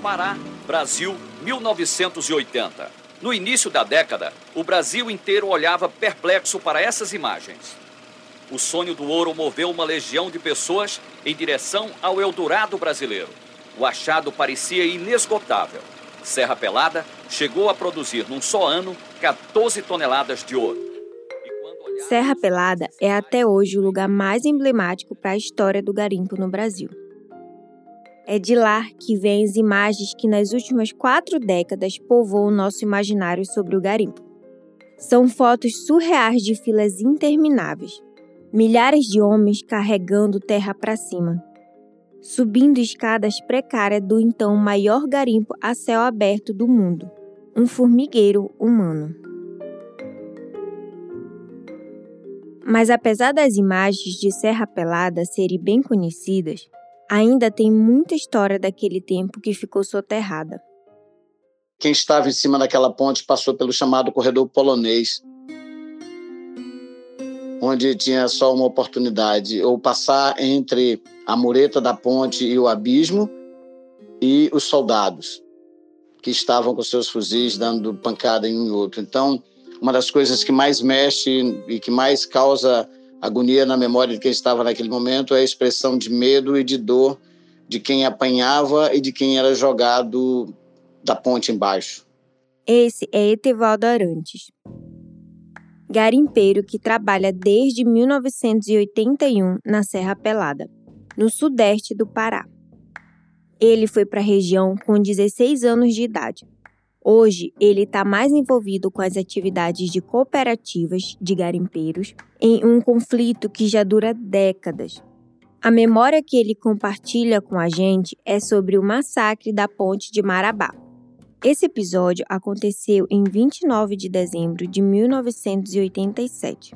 Pará, Brasil, 1980. No início da década, o Brasil inteiro olhava perplexo para essas imagens. O sonho do ouro moveu uma legião de pessoas em direção ao Eldorado brasileiro. O achado parecia inesgotável. Serra Pelada chegou a produzir num só ano 14 toneladas de ouro. Serra Pelada é até hoje o lugar mais emblemático para a história do garimpo no Brasil. É de lá que vêm as imagens que nas últimas quatro décadas povoam o nosso imaginário sobre o garimpo. São fotos surreais de filas intermináveis, milhares de homens carregando terra para cima, subindo escadas precárias do então maior garimpo a céu aberto do mundo, um formigueiro humano. Mas apesar das imagens de Serra Pelada serem bem conhecidas, ainda tem muita história daquele tempo que ficou soterrada. Quem estava em cima daquela ponte passou pelo chamado corredor polonês, onde tinha só uma oportunidade, ou passar entre a mureta da ponte e o abismo, e os soldados que estavam com seus fuzis dando pancada em um e outro. Então, uma das coisas que mais mexe e que mais causa agonia na memória de quem estava naquele momento é a expressão de medo e de dor de quem apanhava e de quem era jogado da ponte embaixo. Esse é Etevaldo Arantes, garimpeiro que trabalha desde 1981 na Serra Pelada, no sudeste do Pará. Ele foi para a região com 16 anos de idade Hoje, ele está mais envolvido com as atividades de cooperativas de garimpeiros em um conflito que já dura décadas. A memória que ele compartilha com a gente é sobre o massacre da ponte de Marabá. Esse episódio aconteceu em 29 de dezembro de 1987,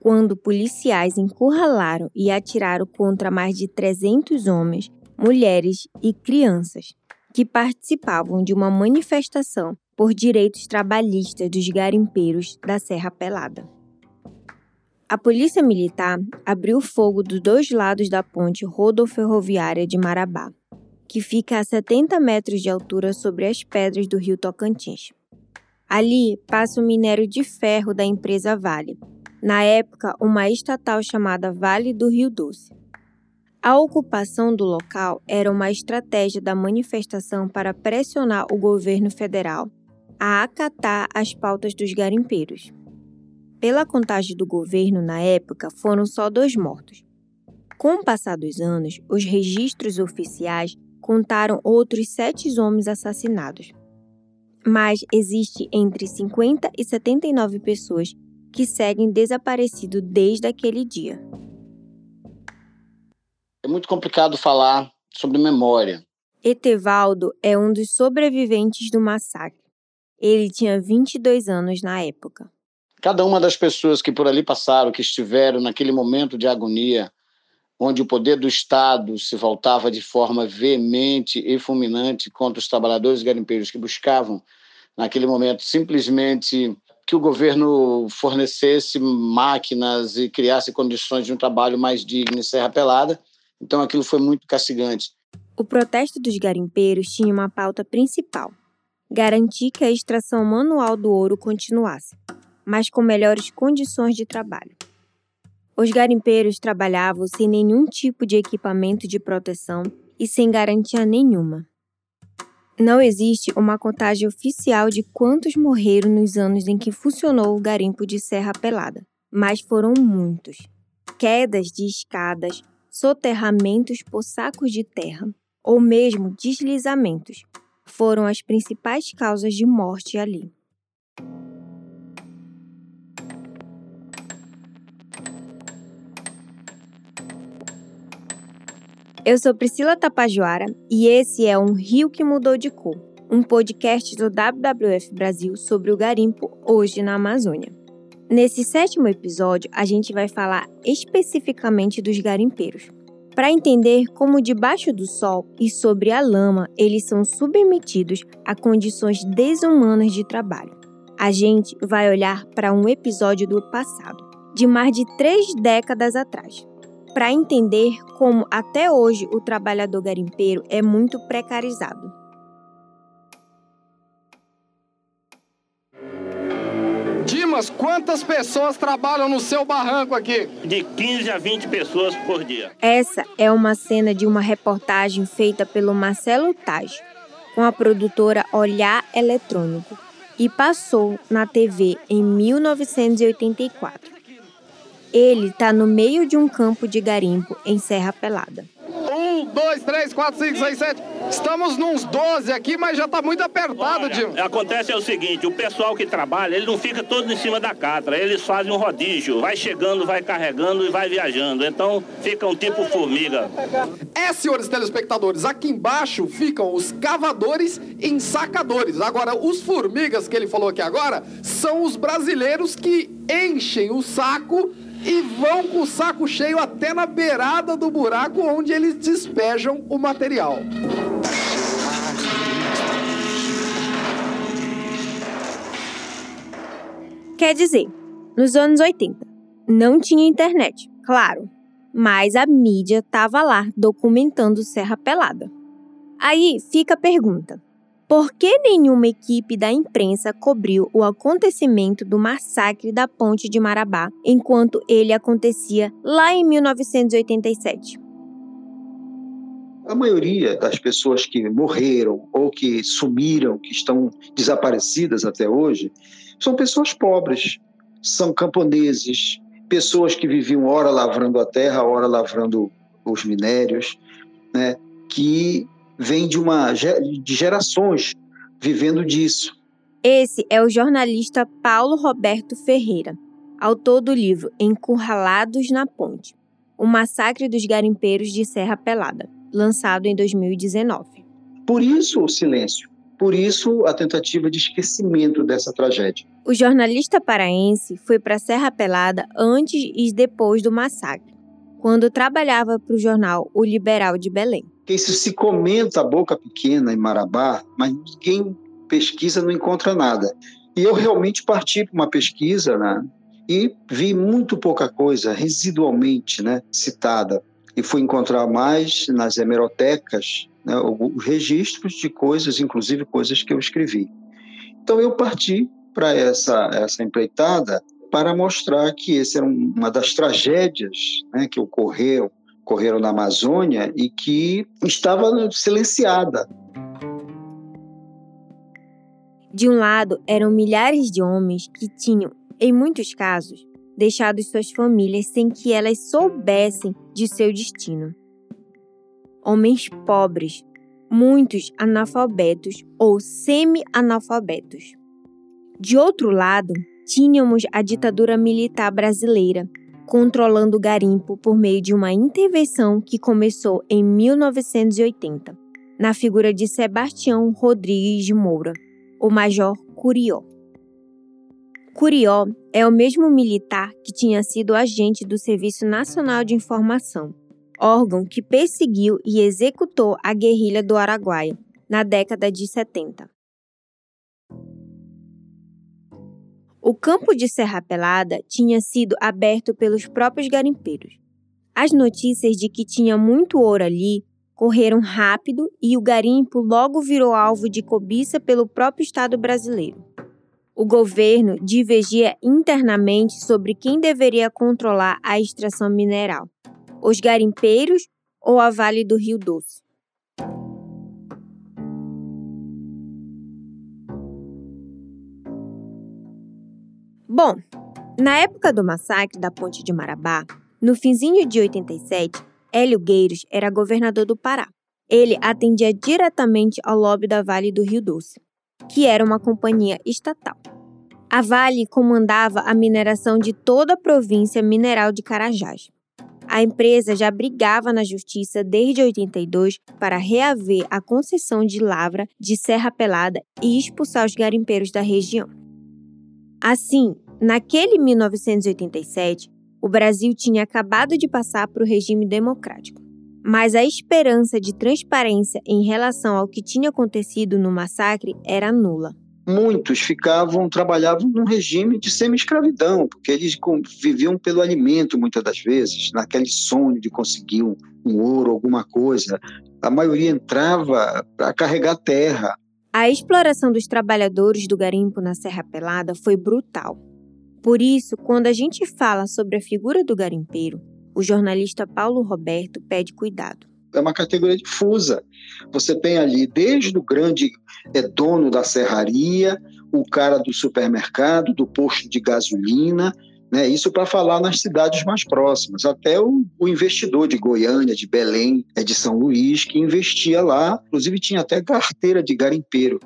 quando policiais encurralaram e atiraram contra mais de 300 homens, mulheres e crianças que participavam de uma manifestação por direitos trabalhistas dos garimpeiros da Serra Pelada. A Polícia Militar abriu fogo dos dois lados da ponte rodoferroviária de Marabá, que fica a 70 metros de altura sobre as pedras do rio Tocantins. Ali passa o minério de ferro da empresa Vale, na época uma estatal chamada Vale do Rio Doce. A ocupação do local era uma estratégia da manifestação para pressionar o governo federal a acatar as pautas dos garimpeiros. Pela contagem do governo na época, foram só dois mortos. Com o passar dos anos, os registros oficiais contaram outros sete homens assassinados. Mas existe entre 50 e 79 pessoas que seguem desaparecido desde aquele dia. É muito complicado falar sobre memória. Etevaldo é um dos sobreviventes do massacre. Ele tinha 22 anos na época. Cada uma das pessoas que por ali passaram, que estiveram naquele momento de agonia, onde o poder do Estado se voltava de forma veemente e fulminante contra os trabalhadores garimpeiros que buscavam, naquele momento, simplesmente que o governo fornecesse máquinas e criasse condições de um trabalho mais digno em Serra Pelada, então aquilo foi muito castigante. O protesto dos garimpeiros tinha uma pauta principal: garantir que a extração manual do ouro continuasse, mas com melhores condições de trabalho. Os garimpeiros trabalhavam sem nenhum tipo de equipamento de proteção e sem garantia nenhuma. Não existe uma contagem oficial de quantos morreram nos anos em que funcionou o garimpo de Serra Pelada, mas foram muitos. Quedas de escadas, soterramentos por sacos de terra ou mesmo deslizamentos foram as principais causas de morte ali. Eu sou Priscila Tapajoara e esse é um Rio que Mudou de Cor, um podcast do WWF Brasil sobre o garimpo hoje na Amazônia. Nesse sétimo episódio, a gente vai falar especificamente dos garimpeiros, para entender como debaixo do sol e sobre a lama eles são submetidos a condições desumanas de trabalho. A gente vai olhar para um episódio do passado, de mais de três décadas atrás, para entender como até hoje o trabalhador garimpeiro é muito precarizado. Quantas pessoas trabalham no seu barranco aqui? De 15 a 20 pessoas por dia. Essa é uma cena de uma reportagem feita pelo Marcelo Taj, com a produtora Olhar Eletrônico, e passou na TV em 1984. Ele está no meio de um campo de garimpo em Serra Pelada. Um, dois, três, quatro, cinco, seis, sete. Estamos nos 12 aqui, mas já está muito apertado, Dino. Acontece é o seguinte, o pessoal que trabalha, ele não fica todo em cima da catra, eles fazem um rodízio, vai chegando, vai carregando e vai viajando. Então fica um tipo formiga. É, senhores telespectadores, aqui embaixo ficam os cavadores e ensacadores. Agora, os formigas que ele falou aqui agora são os brasileiros que enchem o saco e vão com o saco cheio até na beirada do buraco onde eles despejam o material. Quer dizer, nos anos 80, não tinha internet, claro, mas a mídia estava lá documentando Serra Pelada. Aí fica a pergunta: por que nenhuma equipe da imprensa cobriu o acontecimento do massacre da Ponte de Marabá enquanto ele acontecia lá em 1987? A maioria das pessoas que morreram ou que sumiram, que estão desaparecidas até hoje, são pessoas pobres, são camponeses, pessoas que viviam ora lavrando a terra, ora lavrando os minérios, né, que vem de uma de gerações vivendo disso. Esse é o jornalista Paulo Roberto Ferreira, autor do livro Encurralados na Ponte: O Massacre dos Garimpeiros de Serra Pelada, lançado em 2019. Por isso o silêncio, por isso a tentativa de esquecimento dessa tragédia. O jornalista paraense foi para Serra Pelada antes e depois do massacre, quando trabalhava para o jornal O Liberal de Belém isso se comenta a boca pequena em Marabá, mas ninguém pesquisa, não encontra nada. E eu realmente parti para uma pesquisa, né? E vi muito pouca coisa residualmente, né, citada. E fui encontrar mais nas hemerotecas, né, os registros de coisas, inclusive coisas que eu escrevi. Então eu parti para essa essa empreitada para mostrar que essa era uma das tragédias né, que ocorreram ocorreram na Amazônia e que estava silenciada. De um lado, eram milhares de homens que tinham, em muitos casos, deixado suas famílias sem que elas soubessem de seu destino. Homens pobres, muitos analfabetos ou semi-analfabetos. De outro lado, tínhamos a ditadura militar brasileira, controlando o garimpo por meio de uma intervenção que começou em 1980, na figura de Sebastião Rodrigues de Moura, o Major Curió. Curió é o mesmo militar que tinha sido agente do Serviço Nacional de Informação, órgão que perseguiu e executou a guerrilha do Araguaia na década de 70. O campo de Serra Pelada tinha sido aberto pelos próprios garimpeiros. As notícias de que tinha muito ouro ali correram rápido e o garimpo logo virou alvo de cobiça pelo próprio Estado brasileiro. O governo divergia internamente sobre quem deveria controlar a extração mineral: os garimpeiros ou a Vale do Rio Doce. Bom, na época do massacre da Ponte de Marabá, no finzinho de 87, Hélio Gueiros era governador do Pará. Ele atendia diretamente ao lobby da Vale do Rio Doce, que era uma companhia estatal. A Vale comandava a mineração de toda a província mineral de Carajás. A empresa já brigava na justiça desde 82 para reaver a concessão de lavra de Serra Pelada e expulsar os garimpeiros da região. Assim, Naquele 1987, o Brasil tinha acabado de passar para o regime democrático. Mas a esperança de transparência em relação ao que tinha acontecido no massacre era nula. Muitos ficavam, trabalhavam num regime de semi-escravidão, porque eles viviam pelo alimento muitas das vezes, naquele sonho de conseguir um, um ouro, alguma coisa. A maioria entrava para carregar terra. A exploração dos trabalhadores do garimpo na Serra Pelada foi brutal. Por isso, quando a gente fala sobre a figura do garimpeiro, o jornalista Paulo Roberto pede cuidado. É uma categoria difusa. Você tem ali desde o grande é, dono da serraria, o cara do supermercado, do posto de gasolina, né? Isso para falar nas cidades mais próximas, até o, o, investidor de Goiânia, de Belém, é de São Luís, que investia lá, inclusive tinha até carteira de garimpeiro,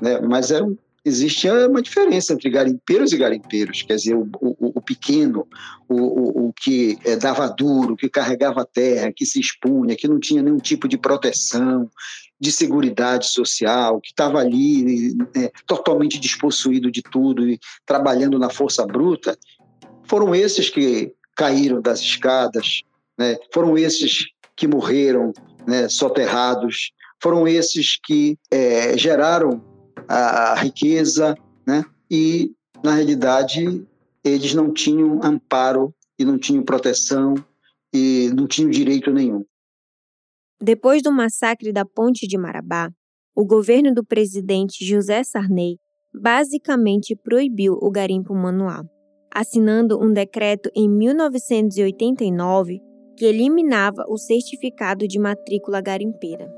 né? mas era um, existia uma diferença entre garimpeiros e garimpeiros, quer dizer, o, o, o pequeno, o, o, que é, dava duro, que carregava terra, que se expunha, que não tinha nenhum tipo de proteção, de segurança social, que estava ali é, totalmente despossuído de tudo e trabalhando na força bruta, foram esses que caíram das escadas, né? foram esses que morreram né, soterrados, foram esses que é, geraram a, riqueza, né? e, na realidade, eles não tinham amparo e não tinham proteção e não tinham direito nenhum. Depois do massacre da Ponte de Marabá, o governo do presidente José Sarney basicamente proibiu o garimpo manual assinando um decreto em 1989 que eliminava o certificado de matrícula garimpeira.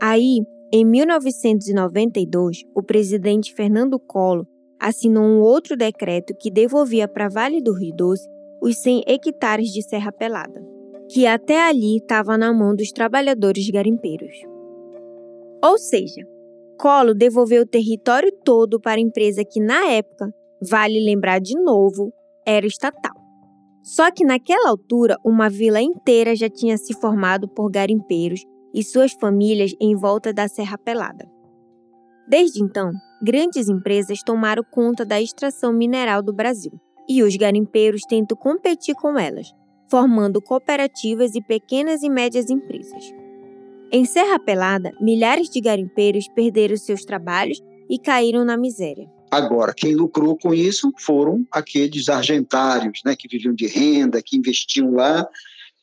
Aí, em 1992, o presidente Fernando Collor assinou um outro decreto que devolvia para Vale do Rio Doce os 100 hectares de Serra Pelada, que até ali estava na mão dos trabalhadores garimpeiros. Ou seja, Collor devolveu o território todo para a empresa que, na época, Vale lembrar de novo, era estatal. Só que naquela altura, uma vila inteira já tinha se formado por garimpeiros e suas famílias em volta da Serra Pelada. Desde então, grandes empresas tomaram conta da extração mineral do Brasil e os garimpeiros tentam competir com elas, formando cooperativas e pequenas e médias empresas. Em Serra Pelada, milhares de garimpeiros perderam seus trabalhos e caíram na miséria. Agora, quem lucrou com isso foram aqueles argentários, né, que viviam de renda, que investiam lá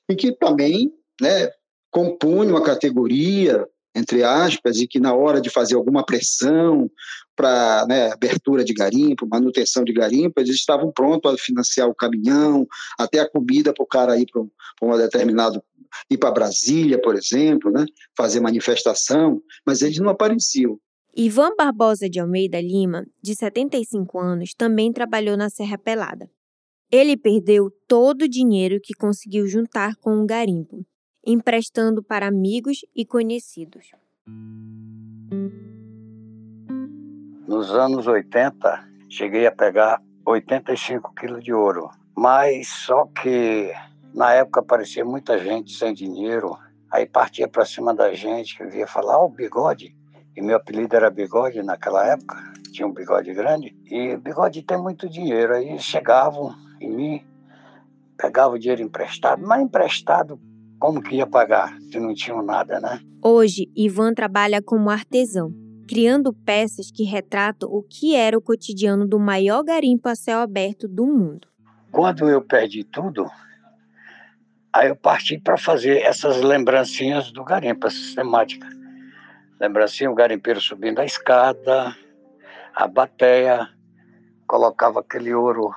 e que também, né, compunham a categoria, entre aspas, e que na hora de fazer alguma pressão para né, abertura de garimpo, manutenção de garimpo, eles estavam prontos a financiar o caminhão, até a comida para o cara ir para um determinado ir para Brasília, por exemplo, né, fazer manifestação, mas eles não apareciam. Ivan Barbosa de Almeida Lima, de 75 anos, também trabalhou na Serra Pelada. Ele perdeu todo o dinheiro que conseguiu juntar com o garimpo, emprestando para amigos e conhecidos. Nos anos 80, cheguei a pegar 85 quilos de ouro, mas só que na época aparecia muita gente sem dinheiro, aí partia para cima da gente, que via falar, ó, oh, o bigode, e meu apelido era Bigode naquela época, tinha um bigode grande, e Bigode tem muito dinheiro. Aí chegavam em mim, pegavam dinheiro emprestado, mas emprestado como que ia pagar se não tinham nada, né? Hoje, Ivan trabalha como artesão, criando peças que retratam o que era o cotidiano do maior garimpo a céu aberto do mundo. Quando eu perdi tudo, aí eu parti para fazer essas lembrancinhas do garimpo, essa sistemática. Lembra assim, o garimpeiro subindo a escada, a bateia, colocava aquele ouro,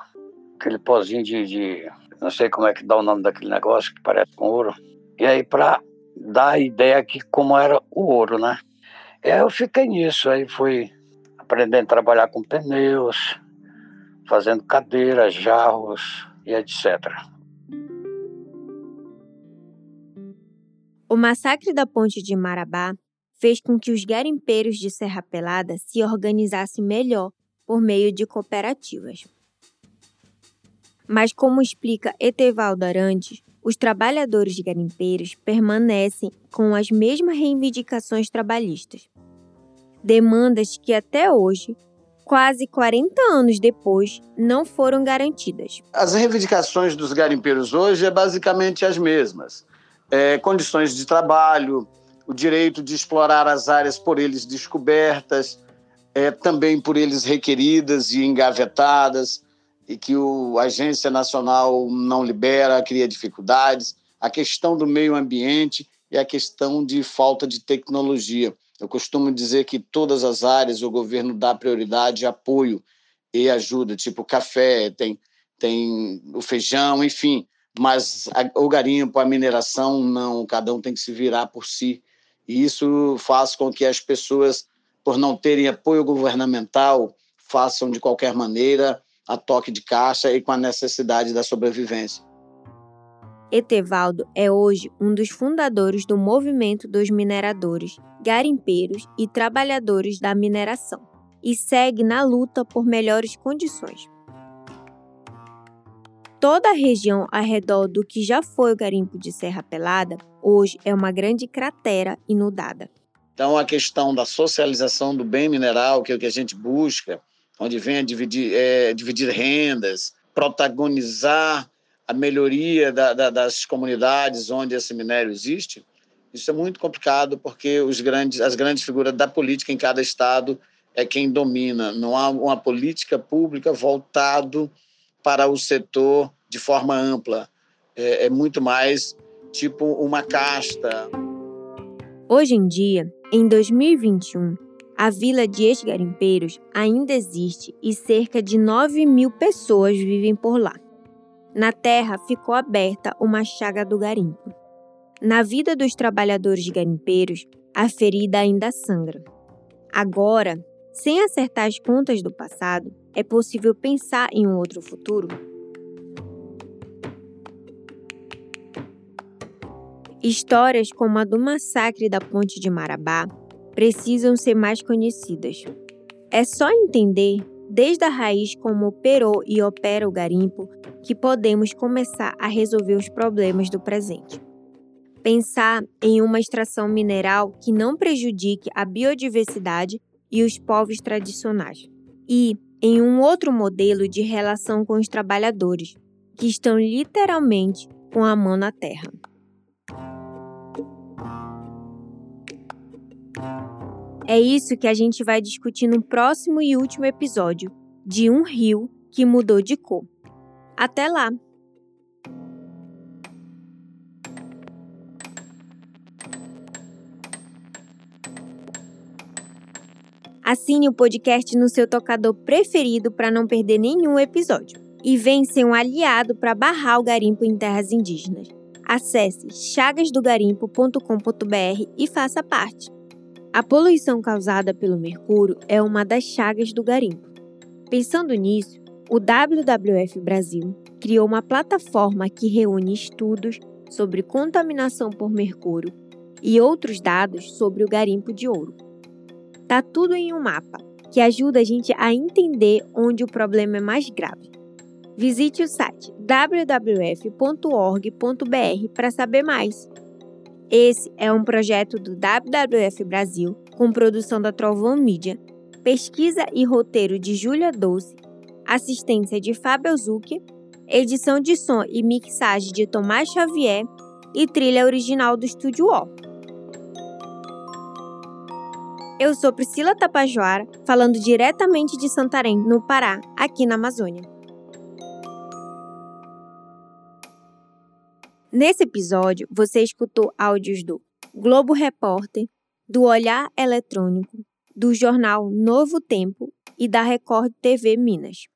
aquele pozinho de, de, não sei como é que dá o nome daquele negócio que parece com ouro. E aí para dar a ideia que como era o ouro, né? E aí eu fiquei nisso, aí fui aprendendo a trabalhar com pneus, fazendo cadeiras, jarros e etc. O massacre da ponte de Marabá fez com que os garimpeiros de Serra Pelada se organizassem melhor por meio de cooperativas. Mas, como explica Etevaldo Arantes, os trabalhadores garimpeiros permanecem com as mesmas reivindicações trabalhistas. Demandas que até hoje, quase 40 anos depois, não foram garantidas. As reivindicações dos garimpeiros hoje é basicamente as mesmas. É, condições de trabalho, o direito de explorar as áreas por eles descobertas, é, também por eles requeridas e engavetadas, e que o, a Agência Nacional não libera, cria dificuldades, a questão do meio ambiente e a questão de falta de tecnologia. Eu costumo dizer que todas as áreas o governo dá prioridade apoio, e ajuda, tipo café, tem, tem o feijão, enfim. Mas a, o garimpo, a mineração, não, cada um tem que se virar por si. E isso faz com que as pessoas, por não terem apoio governamental, façam de qualquer maneira, a toque de caixa e com a necessidade da sobrevivência. Etevaldo é hoje um dos fundadores do movimento dos mineradores, garimpeiros e trabalhadores da mineração e segue na luta por melhores condições. Toda a região ao redor do que já foi o garimpo de Serra Pelada, hoje é uma grande cratera inundada. Então, a questão da socialização do bem mineral, que é o que a gente busca, onde vem a dividir, é, dividir rendas, protagonizar a melhoria da, da, das comunidades onde esse minério existe, isso é muito complicado porque os grandes, as grandes figuras da política em cada estado é quem domina. Não há uma política pública voltado para o setor de forma ampla. É, é muito mais tipo uma casta. Hoje em dia, em 2021, a vila de ex-garimpeiros ainda existe e cerca de 9 mil pessoas vivem por lá. Na terra ficou aberta uma chaga do garimpo. Na vida dos trabalhadores garimpeiros, a ferida ainda sangra. Agora, sem acertar as contas do passado, é possível pensar em um outro futuro? Histórias como a do massacre da Ponte de Marabá precisam ser mais conhecidas. É só entender, desde a raiz como operou e opera o garimpo, que podemos começar a resolver os problemas do presente. Pensar em uma extração mineral que não prejudique a biodiversidade e os povos tradicionais. E em um outro modelo de relação com os trabalhadores, que estão literalmente com a mão na terra. É isso que a gente vai discutir no próximo e último episódio de Um Rio que Mudou de Cor. Até lá! Assine o podcast no seu tocador preferido para não perder nenhum episódio. E vem ser um aliado para barrar o garimpo em terras indígenas. Acesse chagasdogarimpo.com.br e faça parte. A poluição causada pelo mercúrio é uma das chagas do garimpo. Pensando nisso, o WWF Brasil criou uma plataforma que reúne estudos sobre contaminação por mercúrio e outros dados sobre o garimpo de ouro. Tá tudo em um mapa que ajuda a gente a entender onde o problema é mais grave. Visite o site wwf.org.br para saber mais. Esse é um projeto do WWF Brasil, com produção da Trovão Mídia, pesquisa e roteiro de Júlia Doce, assistência de Fábio Zucchi, edição de som e mixagem de Tomás Xavier e trilha original do Estúdio O. Eu sou Priscila Tapajoara, falando diretamente de Santarém, no Pará, aqui na Amazônia. Nesse episódio, você escutou áudios do Globo Repórter, do Olhar Eletrônico, do jornal Novo Tempo e da Record TV Minas.